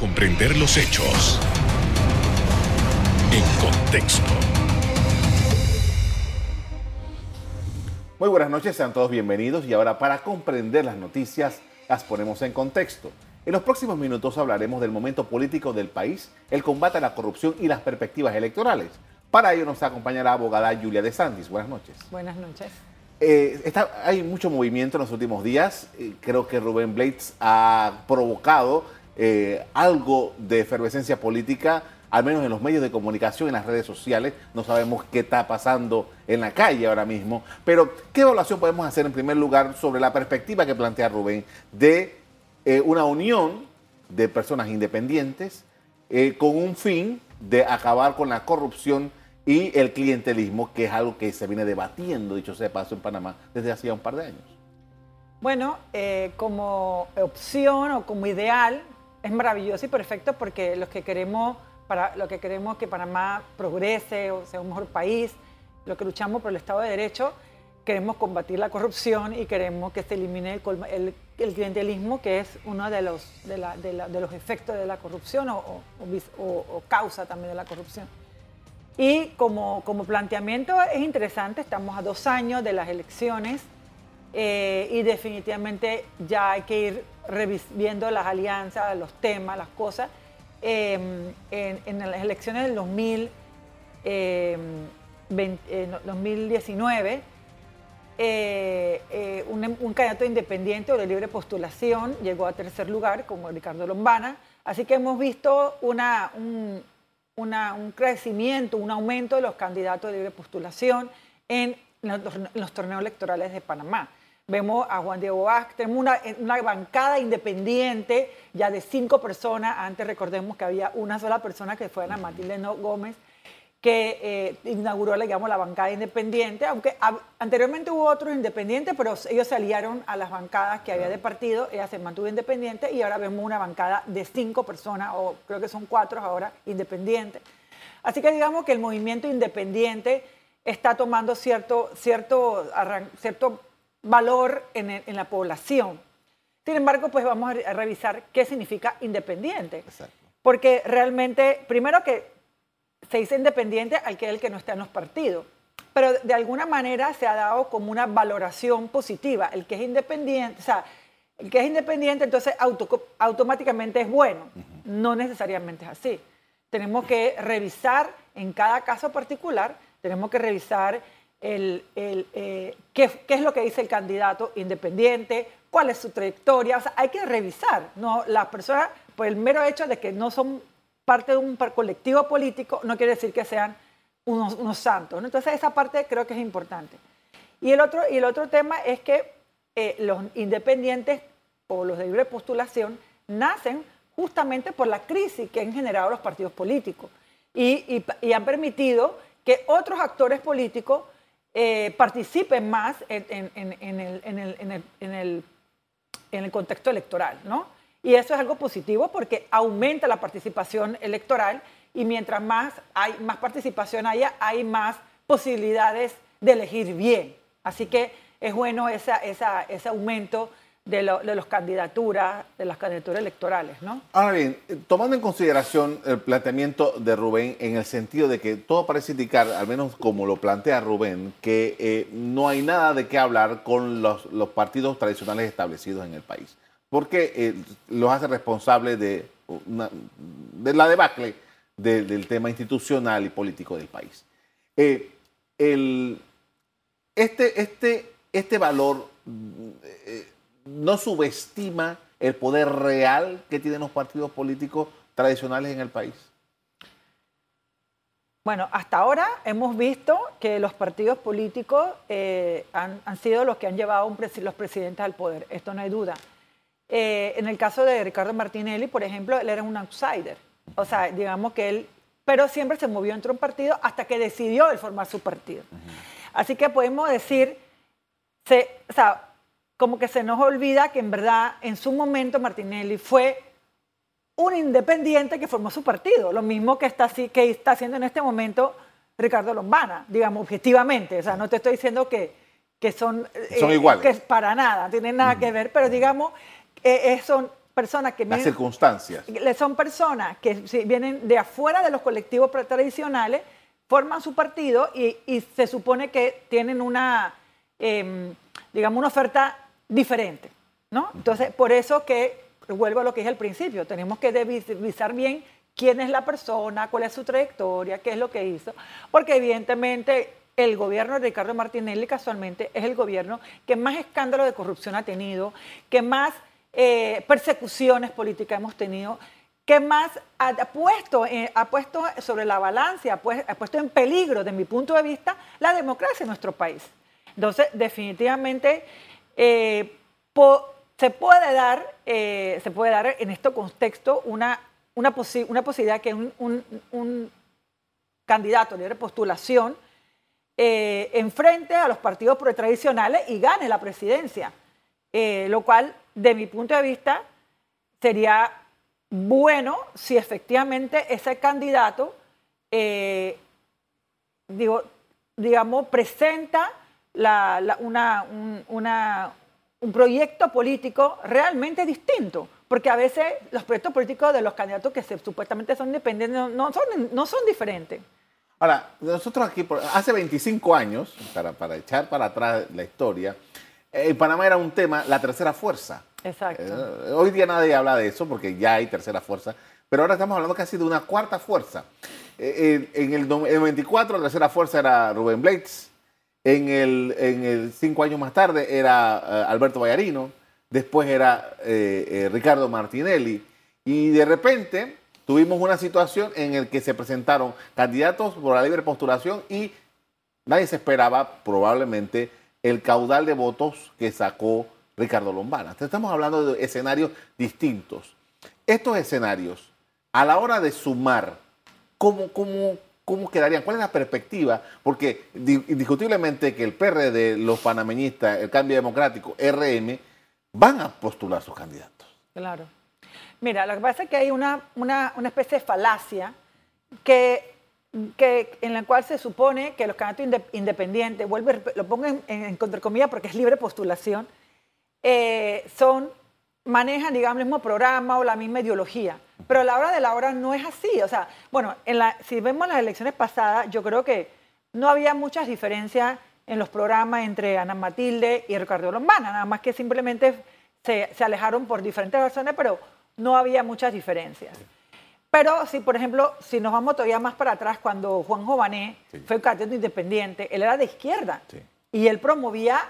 comprender los hechos en contexto. Muy buenas noches, sean todos bienvenidos y ahora para comprender las noticias las ponemos en contexto. En los próximos minutos hablaremos del momento político del país, el combate a la corrupción y las perspectivas electorales. Para ello nos acompaña la abogada Julia de Santis. Buenas noches. Buenas noches. Eh, hay mucho movimiento en los últimos días. Eh, creo que Rubén Blades ha provocado eh, algo de efervescencia política, al menos en los medios de comunicación, en las redes sociales. No sabemos qué está pasando en la calle ahora mismo. Pero, ¿qué evaluación podemos hacer en primer lugar sobre la perspectiva que plantea Rubén de una unión de personas independientes con un fin de acabar con la corrupción y el clientelismo, que es algo que se viene debatiendo, dicho sea paso, en Panamá desde hacía un par de años? Bueno, eh, como opción o como ideal, es maravilloso y perfecto porque los que queremos, para, lo que queremos que Panamá progrese o sea un mejor país, lo que luchamos por el Estado de Derecho, queremos combatir la corrupción y queremos que se elimine el, el, clientelismo, que es uno de los, de, la, de, de los efectos de la corrupción o, o, o causa también de la corrupción. Y como, como planteamiento es interesante, estamos a dos años de las elecciones eh, y definitivamente ya hay que ir viendo las alianzas, los temas, las cosas. Em, en, las elecciones del 2000, 2019, eh, eh, un, un, candidato independiente o de libre postulación llegó a tercer lugar, como Ricardo Lombana. Así que hemos visto una, un, un crecimiento, un aumento de los candidatos de libre postulación en los, torneos electorales de Panamá. Vemos a Juan Diego Vázquez, tenemos una, bancada independiente ya de cinco personas. Antes recordemos que había una sola persona que fue Ana Matilde Gómez, que eh, inauguró, digamos, la bancada independiente, aunque anteriormente hubo otros independientes, pero ellos se aliaron a las bancadas que había de partido, ella se mantuvo independiente y ahora vemos una bancada de cinco personas, o creo que son cuatro ahora, independientes. Así que digamos que el movimiento independiente está tomando cierto, cierto, cierto valor en, en la población. Sin embargo, pues vamos a revisar qué significa independiente. Exacto. Porque realmente, primero que se dice independiente al que es el que no está en los partidos. Pero de alguna manera se ha dado como una valoración positiva. El que es independiente, o sea, el que es independiente entonces automáticamente es bueno. No necesariamente es así. Tenemos que revisar en cada caso particular, tenemos que revisar el, eh, qué, qué, es lo que dice el candidato independiente, cuál es su trayectoria. O sea, hay que revisar. ¿no? Las personas, por el mero hecho de que no son parte de un colectivo político no quiere decir que sean unos, santos. Entonces esa parte creo que es importante. Y el otro, y el otro tema es que eh, los independientes o los de libre postulación nacen justamente por la crisis que han generado los partidos políticos y, han permitido que otros actores políticos eh, participen más en, el, contexto electoral, ¿no? Y eso es algo positivo porque aumenta la participación electoral y mientras más, hay, más participación haya, hay más posibilidades de elegir bien. Así que es bueno ese aumento de, las candidaturas, de las candidaturas electorales, ¿no? Ahora bien, tomando en consideración el planteamiento de Rubén en el sentido de que todo parece indicar, al menos como lo plantea Rubén, que eh, no hay nada de qué hablar con los partidos tradicionales establecidos en el país porque eh, los hace responsables de, de la debacle del tema institucional y político del país. Eh, este, este, este valor eh, no subestima el poder real que tienen los partidos políticos tradicionales en el país. Bueno, hasta ahora hemos visto que los partidos políticos han, han, sido los que han llevado un los presidentes al poder, esto no hay duda. Eh, en el caso de Ricardo Martinelli, por ejemplo, él era un outsider. O sea, digamos que él, pero siempre se movió entre un partido hasta que decidió él formar su partido. Así que podemos decir, se, o sea, como que se nos olvida que en verdad en su momento Martinelli fue un independiente que formó su partido, lo mismo que está, que está haciendo en este momento Ricardo Lombana, digamos, objetivamente. O sea, no te estoy diciendo que, que son, son eh, iguales. Que para nada, tienen nada que ver, pero digamos, eh, son personas que Las vienen, circunstancias. son personas que si vienen de afuera de los colectivos tradicionales, forman su partido y, y se supone que tienen una, em, digamos, una oferta diferente, ¿no? Entonces, por eso que, vuelvo a lo que dije al principio, tenemos que revisar bien quién es la persona, cuál es su trayectoria, qué es lo que hizo, porque evidentemente el gobierno de Ricardo Martinelli casualmente es el gobierno que más escándalo de corrupción ha tenido, que más eh, persecuciones políticas hemos tenido, que más ha, puesto, eh, ha puesto sobre la balanza, ha, pues- ha puesto en peligro, de mi punto de vista, la democracia en nuestro país. Entonces, definitivamente, eh, se, puede dar, eh, se puede dar en este contexto una, una, posi- una posibilidad que un, candidato libre postulación eh, enfrente a los partidos tradicionales y gane la presidencia. Lo cual, de mi punto de vista, sería bueno si efectivamente ese candidato, digo, digamos, presenta la- la- una- un, una- un proyecto político realmente distinto. Porque a veces los proyectos políticos de los candidatos que se- supuestamente son independientes no, son, no son diferentes. Ahora, nosotros aquí, hace 25 años, para, para echar para atrás la historia, en Panamá era un tema, la tercera fuerza. Exacto. Eh, hoy día nadie habla de eso porque ya hay tercera fuerza, pero ahora estamos hablando casi de una cuarta fuerza. Eh, en, el, en el 24 la tercera fuerza era Rubén Blades, en el, en el cinco años más tarde era eh, Alberto Vallarino, después era eh, eh, Ricardo Martinelli, y de repente tuvimos una situación en la que se presentaron candidatos por la libre postulación y nadie se esperaba probablemente el caudal de votos que sacó Ricardo Lombana. Estamos hablando de escenarios distintos. Estos escenarios, a la hora de sumar, ¿cómo, cómo, cómo quedarían? ¿Cuál es la perspectiva? Porque di- indiscutiblemente que el PRD, los panameñistas, el Cambio Democrático, RM, van a postular sus candidatos. Claro. Mira, lo que pasa es que hay una, una, una especie de falacia que, que, en la cual se supone que los candidatos inde- independientes, rep- lo pongo en, en, porque es libre postulación, eh, son, manejan, digamos, el mismo programa o la misma ideología. Pero a la hora de la hora no es así. O sea, bueno, en la, si vemos las elecciones pasadas, yo creo que no había muchas diferencias en los programas entre Ana Matilde y Ricardo Lombana, nada más que simplemente se, se alejaron por diferentes razones, pero no había muchas diferencias. Pero si, por ejemplo, si nos vamos todavía más para atrás, cuando Juan Jované Sí. fue candidato independiente, él era de izquierda Sí. y él promovía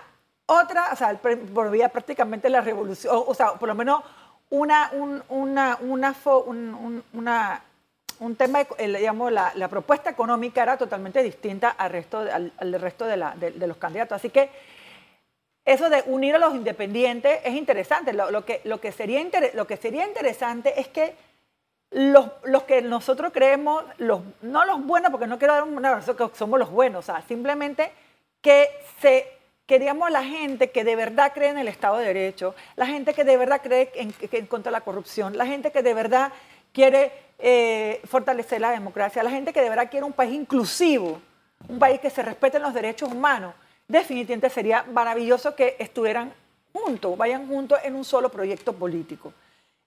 otra, o sea, promovía prácticamente la revolución, o, sea, por lo menos una, un, una, una, un, un- una- un tema, digamos, la, la propuesta económica era totalmente distinta al resto, al, al resto de, la- de- los candidatos. Así que eso de unir a los independientes es interesante. Lo, lo que, lo, que sería inter- lo que sería interesante es que los, los que nosotros creemos, los, no los buenos, porque no quiero dar una versión que somos los buenos, o sea, simplemente que se que digamos la gente que de verdad cree en el Estado de Derecho, la gente que de verdad cree en, en contra de la corrupción, la gente que de verdad quiere eh, fortalecer la democracia, la gente que de verdad quiere un país inclusivo, un país que se respeten los derechos humanos, definitivamente sería maravilloso que estuvieran juntos, vayan juntos en un solo proyecto político.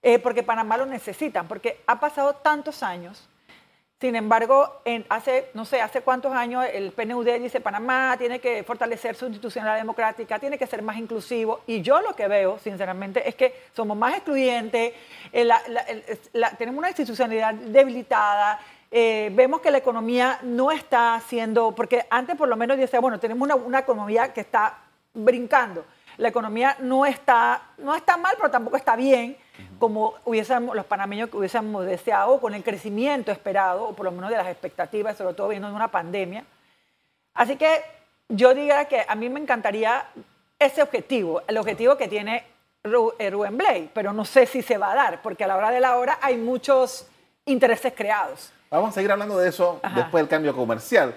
Eh, porque Panamá lo necesitan, porque ha pasado tantos años. Sin embargo, en hace, no sé, hace cuántos años el PNUD dice Panamá tiene que fortalecer su institucionalidad democrática, tiene que ser más inclusivo. Y yo lo que veo, sinceramente, es que somos más excluyentes, eh, tenemos una institucionalidad debilitada, eh, vemos que la economía no está haciendo, porque antes por lo menos decía, bueno, tenemos una, una economía que está brincando. La economía no está, no está mal, pero tampoco está bien, como hubiésemos, los panameños que hubiésemos deseado, con el crecimiento esperado, o por lo menos de las expectativas, sobre todo viendo una pandemia. Así que yo diría que a mí me encantaría ese objetivo, el objetivo que tiene Ru- eh, Rubén Blay, pero no sé si se va a dar, porque a la hora de la hora hay muchos intereses creados. Vamos a seguir hablando de eso Ajá. después del cambio comercial.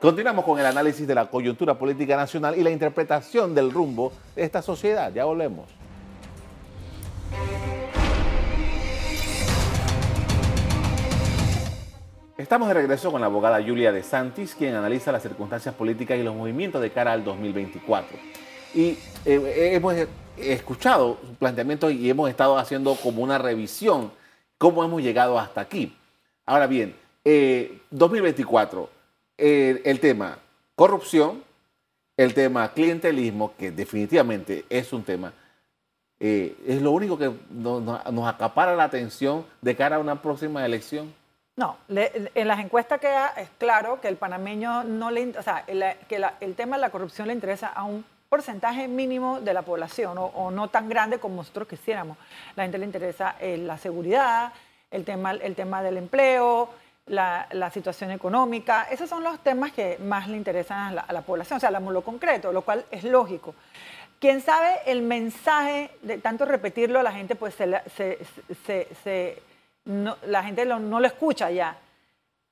Continuamos con el análisis de la coyuntura política nacional y la interpretación del rumbo de esta sociedad. Ya volvemos. Estamos de regreso con la abogada Julia De Santis, quien analiza las circunstancias políticas y los movimientos de cara al 2024. Y eh, hemos escuchado su planteamiento y hemos estado haciendo como una revisión cómo hemos llegado hasta aquí. Ahora bien, 2024, eh, el tema corrupción, el tema clientelismo, que definitivamente es un tema, eh, es lo único que nos, acapara la atención de cara a una próxima elección. No, en las encuestas queda es claro que el panameño no le, o sea, que el tema de la corrupción le interesa a un porcentaje mínimo de la población o, no tan grande como nosotros quisiéramos. La gente le interesa eh, la seguridad, el tema, el tema del empleo, la, situación económica. Esos son los temas que más le interesan a la, población, o sea, lo concreto, lo cual es lógico. Quién sabe el mensaje, de tanto repetirlo, la gente pues se, la gente no lo escucha ya.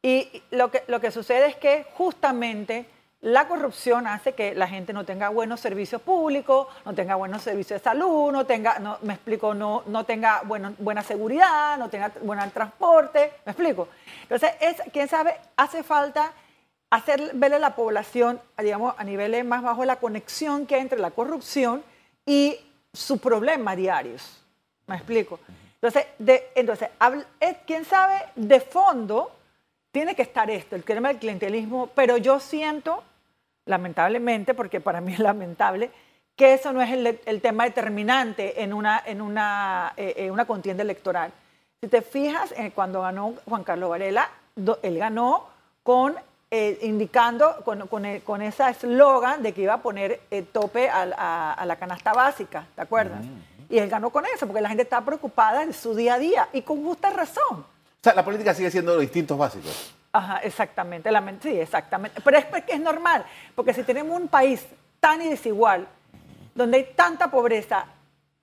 Y lo que, lo que sucede es que justamente la corrupción hace que la gente no tenga buenos servicios públicos, no tenga buenos servicios de salud, no tenga, no, me explico, no, no tenga buena seguridad, no tenga buen transporte, me explico. Entonces, es, quién sabe, hace falta hacer verle a la población, digamos, a niveles más bajos, la conexión que hay entre la corrupción y su problema diarios. ¿Me explico? Entonces, de, entonces quién sabe, de fondo tiene que estar esto, el tema del clientelismo, pero yo siento lamentablemente, porque para mí es lamentable, que eso no es el, tema determinante en una, en una, eh, una contienda electoral. Si te fijas, eh, cuando ganó Juan Carlos Varela, él ganó con, eh, indicando, con, con, ese eslogan de que iba a poner tope a, a, la canasta básica, ¿te acuerdas? Y él ganó con eso, porque la gente está preocupada en su día a día, y con justa razón. O sea, la política sigue siendo los instintos básicos. Ajá, exactamente. sí, exactamente. Pero es, es normal, porque si tenemos un país tan desigual, donde hay tanta pobreza,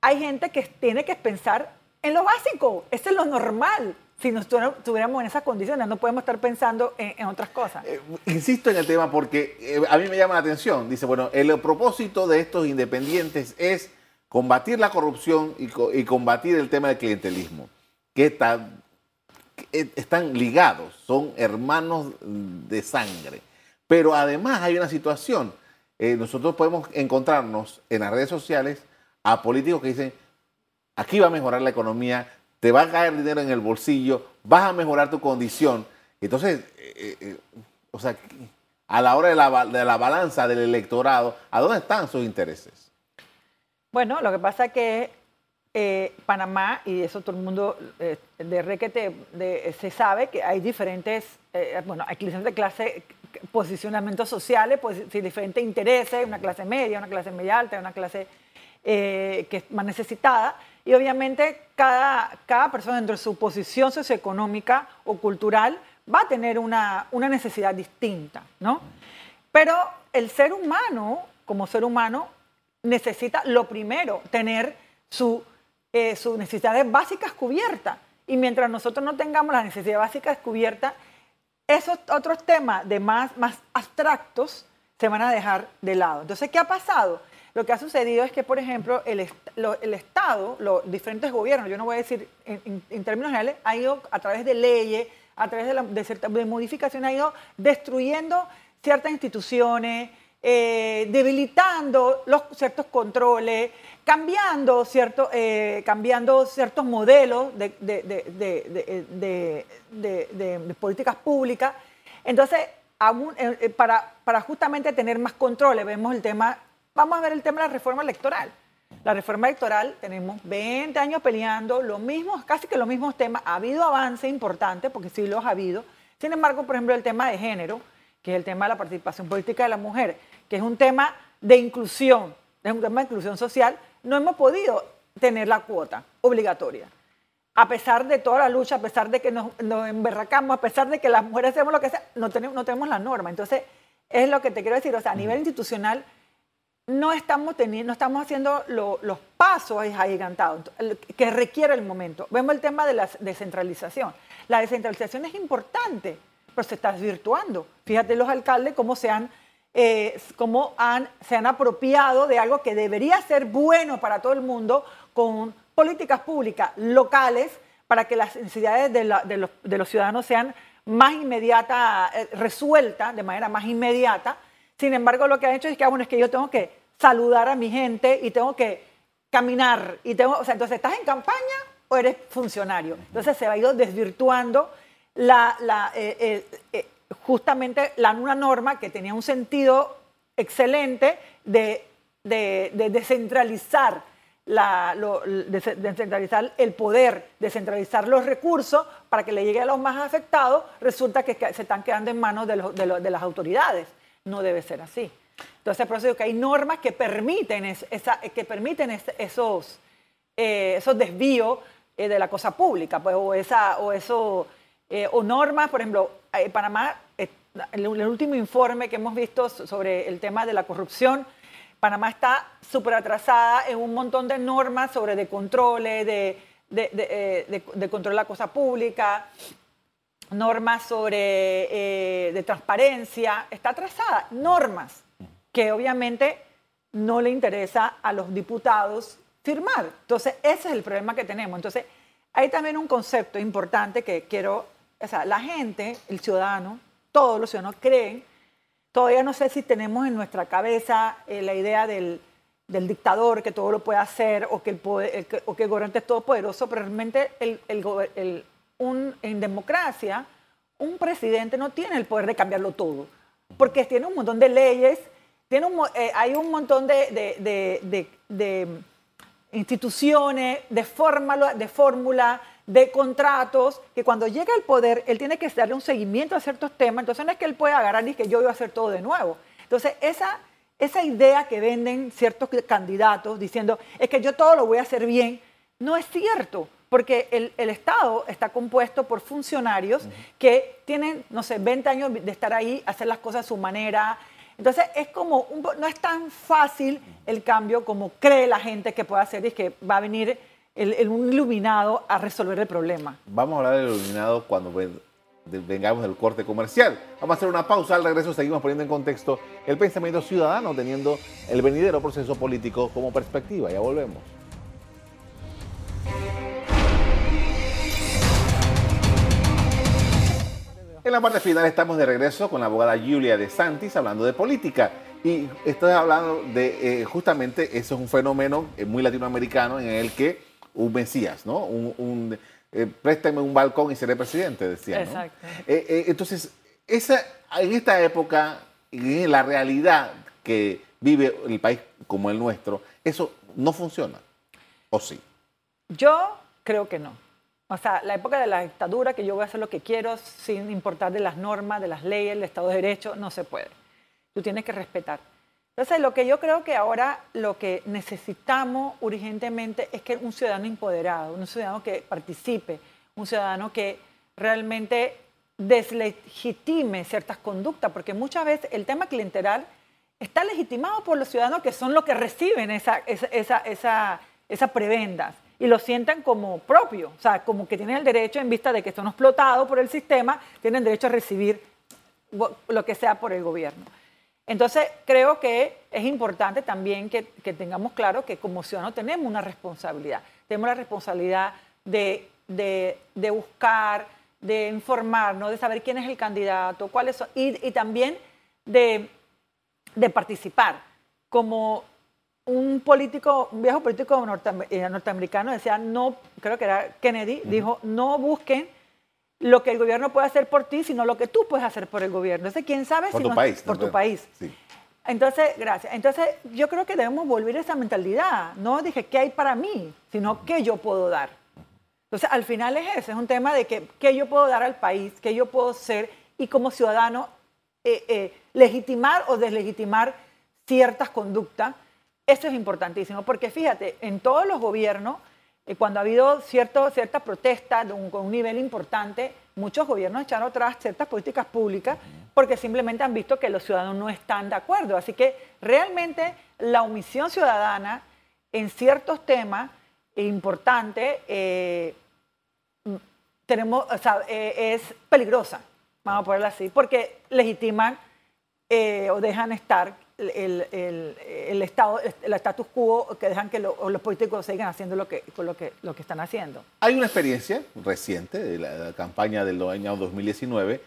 hay gente que tiene que pensar en lo básico. Eso es lo normal. Si nos tuviéramos en esas condiciones, no podemos estar pensando en, otras cosas. Eh, insisto en el tema porque eh, a mí me llama la atención. Dice, bueno, el propósito de estos independientes es combatir la corrupción y, combatir el tema del clientelismo, que está eh, están ligados, son hermanos de sangre. Pero además hay una situación, eh, nosotros podemos encontrarnos en las redes sociales a políticos que dicen, aquí va a mejorar la economía, te va a caer dinero en el bolsillo, vas a mejorar tu condición. Entonces, eh, o sea, a la hora de la, de la balanza del electorado, ¿a dónde están sus intereses? Bueno, lo que pasa es que eh, Panamá, y eso todo el mundo eh, de requete de, se sabe que hay diferentes, eh, bueno, hay diferentes clases, posicionamientos sociales, pues, diferentes intereses, una clase media, una clase media alta, una clase que es más necesitada, y obviamente cada, cada persona dentro de su posición socioeconómica o cultural va a tener una, una necesidad distinta, ¿no? Pero el ser humano, como ser humano, necesita lo primero, tener su eh, sus necesidades básicas cubiertas. Y mientras nosotros no tengamos las necesidades básicas cubiertas, esos otros temas de más, más abstractos se van a dejar de lado. Entonces, ¿qué ha pasado? Lo que ha sucedido es que, por ejemplo, el, el Estado, los diferentes gobiernos, yo no voy a decir en, términos generales, ha ido a través de leyes, a través de, la, de, modificaciones, ha ido destruyendo ciertas instituciones, eh, debilitando los ciertos controles, cambiando, cierto, eh, cambiando ciertos modelos de, de, políticas públicas. Entonces, eh, para, para justamente tener más controles, vemos el tema, vamos a ver el tema de la reforma electoral. La reforma electoral, tenemos 20 años peleando, lo mismo, casi que los mismos temas. Ha habido avances importantes, porque sí los ha habido. Sin embargo, por ejemplo, el tema de género, que es el tema de la participación política de la mujer, que es un tema de inclusión, es un tema de inclusión social, no hemos podido tener la cuota obligatoria. A pesar de toda la lucha, a pesar de que nos, emberracamos, a pesar de que las mujeres hacemos lo que sea, no tenemos, no tenemos la norma. Entonces, es lo que te quiero decir, o sea, a nivel institucional no estamos, teniendo, no estamos haciendo los pasos agigantados que requiere el momento. Vemos el tema de la descentralización. La descentralización es importante, pero se está desvirtuando. Fíjate los alcaldes cómo se han eh, cómo han, se han apropiado de algo que debería ser bueno para todo el mundo con políticas públicas locales para que las necesidades de, los, ciudadanos sean más inmediatas, eh, resueltas de manera más inmediata. Sin embargo, lo que han hecho es que, ah, bueno, es que yo tengo que saludar a mi gente y tengo que caminar. Y tengo, o sea, entonces, ¿estás en campaña o eres funcionario? Entonces se va a ir desvirtuando la, la, eh, eh, justamente la, una norma que tenía un sentido excelente de, de, de descentralizar la, el poder, descentralizar los recursos para que le llegue a los más afectados, resulta que se están quedando en manos de, las autoridades. No debe ser así. Entonces, por eso que hay normas que permiten, esa, que permiten esos, eh, esos desvíos eh, de la cosa pública, pues, o, esa, o, eso, eh, o normas, por ejemplo, en Panamá, el, el último informe que hemos visto sobre el tema de la corrupción, Panamá está súper atrasada en un montón de normas sobre de controles, de, de, de, de control de la cosa pública, normas sobre eh, de transparencia, está atrasada, normas que obviamente no le interesa a los diputados firmar. Entonces, ese es el problema que tenemos. Entonces, hay también un concepto importante que quiero, o sea, la gente, el ciudadano, todos los ciudadanos creen. Todavía no sé si tenemos en nuestra cabeza eh, la idea del, del, dictador que todo lo puede hacer o que el, poder, o que el gobernante es todopoderoso, pero realmente el, el, un, en democracia un presidente no tiene el poder de cambiarlo todo, porque tiene un montón de leyes, tiene un, eh, hay un montón de, de, de, de instituciones, de fórmula, de fórmula, de contratos, que cuando llega al poder, él tiene que darle un seguimiento a ciertos temas, entonces no es que él pueda agarrar y que yo voy a hacer todo de nuevo. Entonces, esa, esa idea que venden ciertos candidatos diciendo, es que yo todo lo voy a hacer bien, no es cierto, porque el, el Estado está compuesto por funcionarios que tienen, no sé, 20 años de estar ahí, hacer las cosas a su manera. Entonces, es como, un, no es tan fácil el cambio como cree la gente que puede hacer y que va a venir el, un iluminado a resolver el problema. Vamos a hablar del iluminado cuando vengamos del corte comercial. Vamos a hacer una pausa. Al regreso seguimos poniendo en contexto el pensamiento ciudadano, teniendo el venidero proceso político como perspectiva. Ya volvemos. En la parte final estamos de regreso con la abogada Julia de Santis hablando de política. Y estoy hablando de eh, justamente, eso es un fenómeno eh, muy latinoamericano en el que un Mesías, ¿no? Un, un eh, préstame un balcón y seré presidente, decía. Exacto. Eh, eh, entonces, esa, en esta época, en la realidad que vive el país como el nuestro, eso no funciona. ¿O sí? Yo creo que no. O sea, la época de la dictadura, que yo voy a hacer lo que quiero sin importar de las normas, de las leyes, del Estado de Derecho, no se puede. Tú tienes que respetar. Entonces, lo que yo creo que ahora lo que necesitamos urgentemente es que un ciudadano empoderado, un ciudadano que participe, un ciudadano que realmente deslegitime ciertas conductas, porque muchas veces el tema clientelar está legitimado por los ciudadanos que son los que reciben esa, esa, esa, esa, esa prebendas y lo sientan como propio, o sea, como que tienen el derecho en vista de que son explotados por el sistema, tienen derecho a recibir lo que sea por el gobierno. Entonces, creo que es importante también que, que, tengamos claro que como ciudadanos tenemos una responsabilidad. Tenemos la responsabilidad de, de, de buscar, de informarnos, de saber quién es el candidato, cuáles son, y, y también de, de, participar. Como un político, un viejo político eh, norteamericano decía, no, creo que era Kennedy, uh -huh. dijo, no busquen lo que el gobierno puede hacer por ti, sino lo que tú puedes hacer por el gobierno. Entonces, ¿quién sabe por si tu no, país, por también. tu país? Sí. Entonces, gracias. Entonces, yo creo que debemos volver a esa mentalidad. No dije qué hay para mí, sino qué yo puedo dar. Entonces, al final es ese, es un tema de que, qué yo puedo dar al país, qué yo puedo ser y como ciudadano eh, eh, legitimar o deslegitimar ciertas conductas. Eso es importantísimo, porque fíjate, en todos los gobiernos, cuando ha habido cierto, cierta protesta de un, con un nivel importante, muchos gobiernos echaron atrás ciertas políticas públicas porque simplemente han visto que los ciudadanos no están de acuerdo. Así que realmente la omisión ciudadana en ciertos temas importantes eh, tenemos, o sea, eh, es peligrosa, vamos a ponerlo así, porque legitiman eh, o dejan estar el, el, el, estado, el status quo que dejan que lo, los políticos sigan haciendo lo que, lo, que, lo que están haciendo. Hay una experiencia reciente de la, la campaña del año 2019,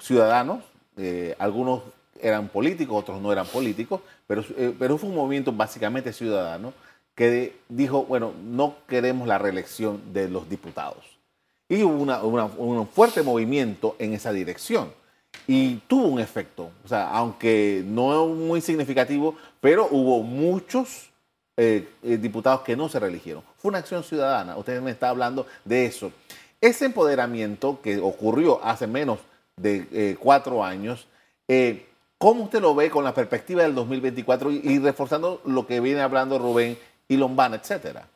ciudadanos, eh, algunos eran políticos, otros no eran políticos, pero, eh, pero fue un movimiento básicamente ciudadano que dijo, bueno, no queremos la reelección de los diputados. Y hubo una, un fuerte movimiento en esa dirección. Y tuvo un efecto, o sea, aunque no muy significativo, pero hubo muchos eh, eh, diputados que no se reeligieron. Fue una acción ciudadana, usted me está hablando de eso. Ese empoderamiento que ocurrió hace menos de eh, cuatro años, ¿cómo usted lo ve con la perspectiva del 2024 y, reforzando lo que viene hablando Rubén y Lombana, etcétera?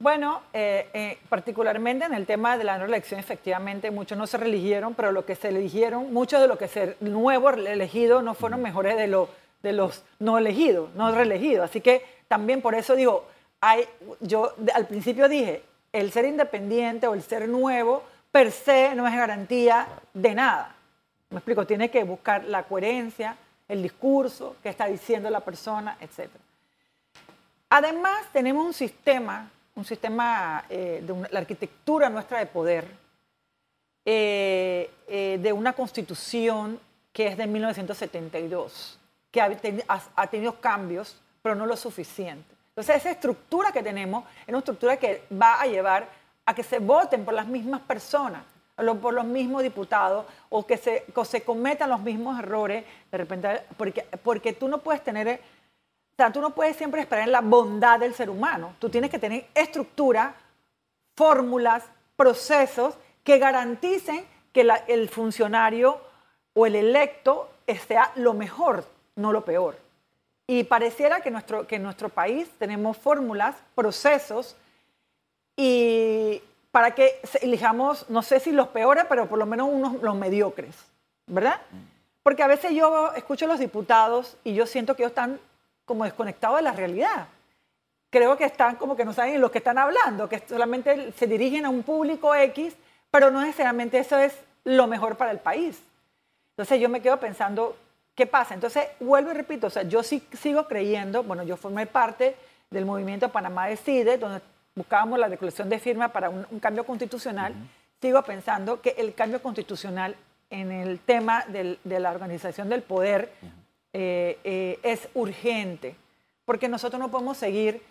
Bueno, particularmente en el tema de la no elección, efectivamente, muchos no se reeligieron, pero lo que se eligieron, muchos de los que se nuevos elegidos no fueron mejores de, lo, de los no elegidos, no reelegidos. Así que también por eso digo, hay, yo al principio dije, el ser independiente o el ser nuevo per se no es garantía de nada. Me explico, tiene que buscar la coherencia, el discurso que está diciendo la persona, etc. Además, tenemos un sistema, un sistema eh, de la arquitectura nuestra de poder, eh, eh, de una constitución que es de 1972, que ha tenido cambios pero no lo suficiente. Entonces, esa estructura que tenemos es una estructura que va a llevar a que se voten por las mismas personas, por los mismos diputados, o que se, se cometan los mismos errores, de repente, porque, porque tú no puedes tener, o sea, tú no puedes siempre esperar en la bondad del ser humano. Tú tienes que tener estructura, fórmulas, procesos que garanticen que el funcionario o el electo sea lo mejor, no lo peor. Y pareciera que, nuestro, que en nuestro país tenemos fórmulas, procesos, y para que elijamos, no sé si los peores, pero por lo menos unos los mediocres, ¿verdad? Porque a veces yo escucho a los diputados y yo siento que ellos están como desconectados de la realidad. Creo que están como que no saben lo que están hablando, que solamente se dirigen a un público X, pero no necesariamente eso es lo mejor para el país. Entonces yo me quedo pensando, ¿Qué pasa? Entonces, vuelvo y repito, o sea, yo sí sigo creyendo, bueno, yo formé parte del movimiento Panamá Decide, donde buscábamos la declaración de firma para un, cambio constitucional, sigo pensando que el cambio constitucional en el tema de la organización del poder eh, eh, es urgente, porque nosotros no podemos seguir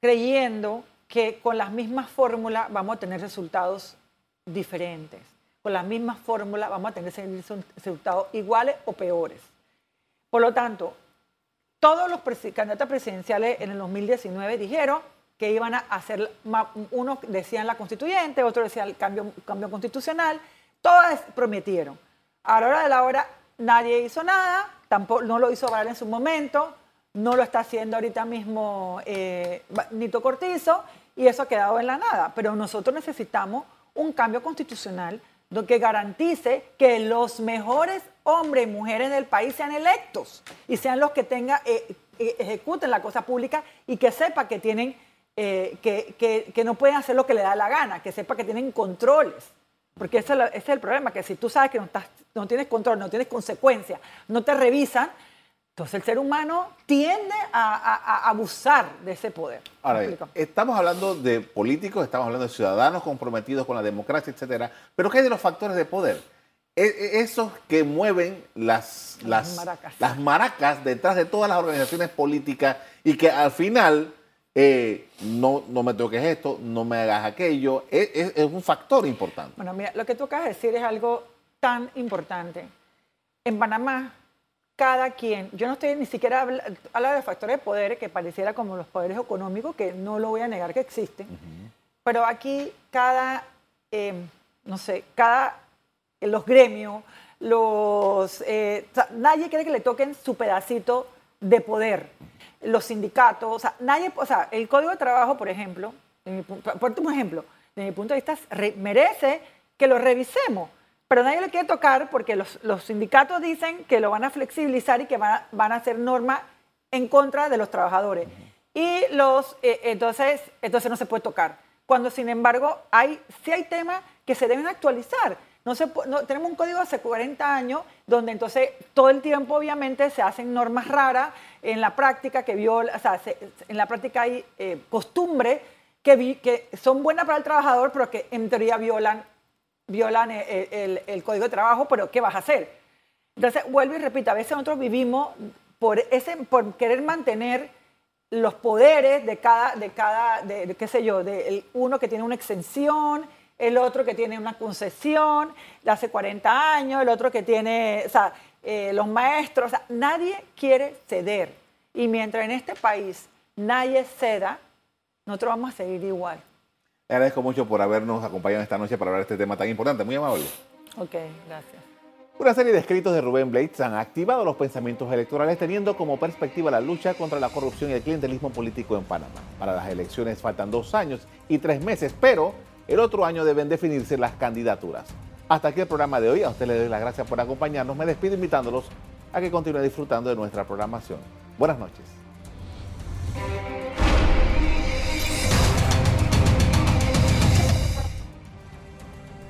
creyendo que con las mismas fórmulas vamos a tener resultados diferentes con la misma fórmula vamos a tener resultados iguales o peores. Por lo tanto, todos los candidatos presidenciales en el 2019 dijeron que iban a hacer, unos decían la constituyente, otros decían el cambio, cambio constitucional, todas prometieron. A la hora de la hora nadie hizo nada, tampoco, no lo hizo Valer en su momento, no lo está haciendo ahorita mismo eh, Nito Cortizo, y eso ha quedado en la nada. Pero nosotros necesitamos un cambio constitucional que garantice que los mejores hombres y mujeres del país sean electos y sean los que tengan, eh, eh, ejecuten la cosa pública y que sepa que tienen, eh, que, no pueden hacer lo que le da la gana, que sepa que tienen controles. Porque ese es, el problema, que si tú sabes que no, estás, no tienes control, no tienes consecuencias, no te revisan, entonces el ser humano tiende a, abusar de ese poder. Ahora, estamos hablando de políticos, estamos hablando de ciudadanos comprometidos con la democracia, etcétera. Pero ¿qué hay de los factores de poder? E, e, esos que mueven las, las, maracas. detrás de todas las organizaciones políticas y que al final eh, no, no me toques esto, no me hagas aquello, es, es un factor importante. Bueno, mira, lo que tú acabas de decir es algo tan importante. En Panamá cada quien, yo no estoy ni siquiera hablando de factores de poder que pareciera como los poderes económicos, que no lo voy a negar que existen, pero aquí cada, em, no sé, cada, eh, los gremios, los, eh, nadie quiere que le toquen su pedacito de poder, los sindicatos, o sea, nadie, o sea, el Código de Trabajo, por ejemplo, por un ejemplo, desde mi punto de vista, merece que lo revisemos pero nadie lo quiere tocar porque los, sindicatos dicen que lo van a flexibilizar y que van a, hacer norma en contra de los trabajadores. Y los, eh, entonces, entonces no se puede tocar. Cuando, sin embargo, hay, sí hay temas que se deben actualizar. No se, tenemos un código hace 40 años donde entonces todo el tiempo obviamente se hacen normas raras en la práctica que viola, o sea, en la práctica hay eh, costumbres que, que son buenas para el trabajador pero que en teoría violan violan el, código de trabajo, pero ¿qué vas a hacer? Entonces, vuelvo y repito, a veces nosotros vivimos por, ese, por querer mantener los poderes de cada, de cada, de, qué sé yo, de uno que tiene una exención, el otro que tiene una concesión de hace 40 años, el otro que tiene, o sea, eh, los maestros, o sea, nadie quiere ceder. Y mientras en este país nadie ceda, nosotros vamos a seguir igual. Le agradezco mucho por habernos acompañado esta noche para hablar de este tema tan importante. Muy amable. Ok, gracias. Una serie de escritos de Rubén Blades han activado los pensamientos electorales teniendo como perspectiva la lucha contra la corrupción y el clientelismo político en Panamá. Para las elecciones faltan dos años y tres meses, pero el otro año deben definirse las candidaturas. Hasta aquí el programa de hoy. A usted le doy las gracias por acompañarnos. Me despido invitándolos a que continúen disfrutando de nuestra programación. Buenas noches.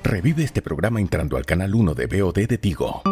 Revive este programa entrando al canal 1 de BOD de Tigo.